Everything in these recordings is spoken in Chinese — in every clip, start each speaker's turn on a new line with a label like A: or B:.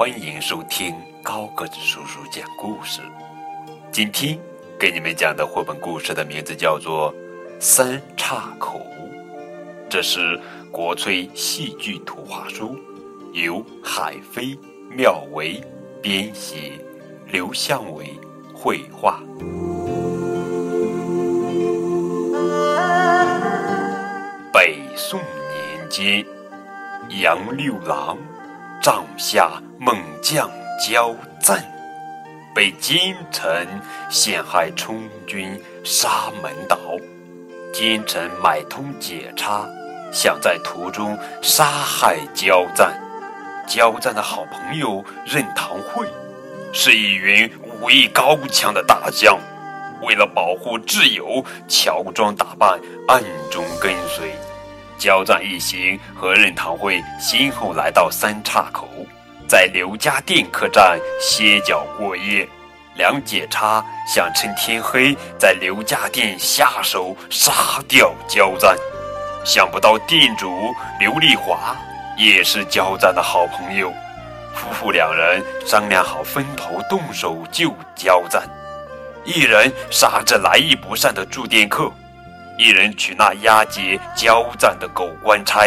A: 欢迎收听高个子叔叔讲故事。今天给你们讲的绘本故事的名字叫做《三岔口》，这是国粹戏剧图画书，由海飞、妙维编写，刘向伟绘画。北宋年间，杨六郎。帐下猛将焦赞被奸臣陷害充军沙门岛，奸臣买通解差，想在途中杀害焦赞。焦赞的好朋友任堂会是一员武艺高强的大将，为了保护挚友，乔装打扮，暗中跟随。交战一行和任堂会先后来到三岔口，在刘家店客栈歇脚过夜。梁解差想趁天黑在刘家店下手杀掉焦赞，想不到店主刘丽华也是焦赞的好朋友，夫妇两人商量好分头动手救焦赞，一人杀着来意不善的住店客。一人取那押解交战的狗官差，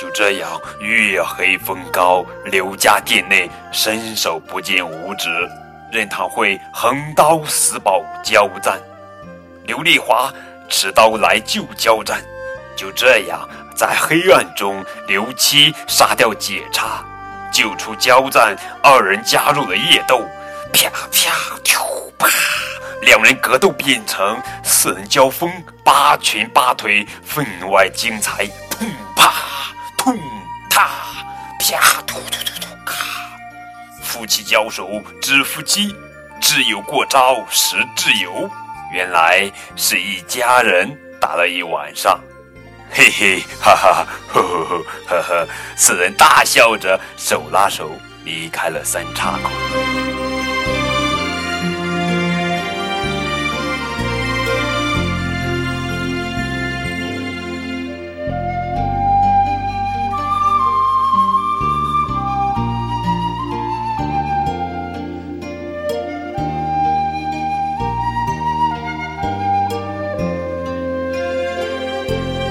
A: 就这样月黑风高，刘家店内伸手不见五指。任堂会横刀死保交战，刘丽华持刀来救交战。就这样，在黑暗中，刘七杀掉解差，救出交战，二人加入了夜斗，啪啪突啪。两人格斗变成四人交锋，八拳八腿，分外精彩。砰啪，痛踏，啪突突突突咔。夫妻交手知夫妻，挚友过招识挚友。原来是一家人打了一晚上，嘿嘿哈哈呵呵呵呵呵。四人大笑着手拉手离开了三岔口。Bye.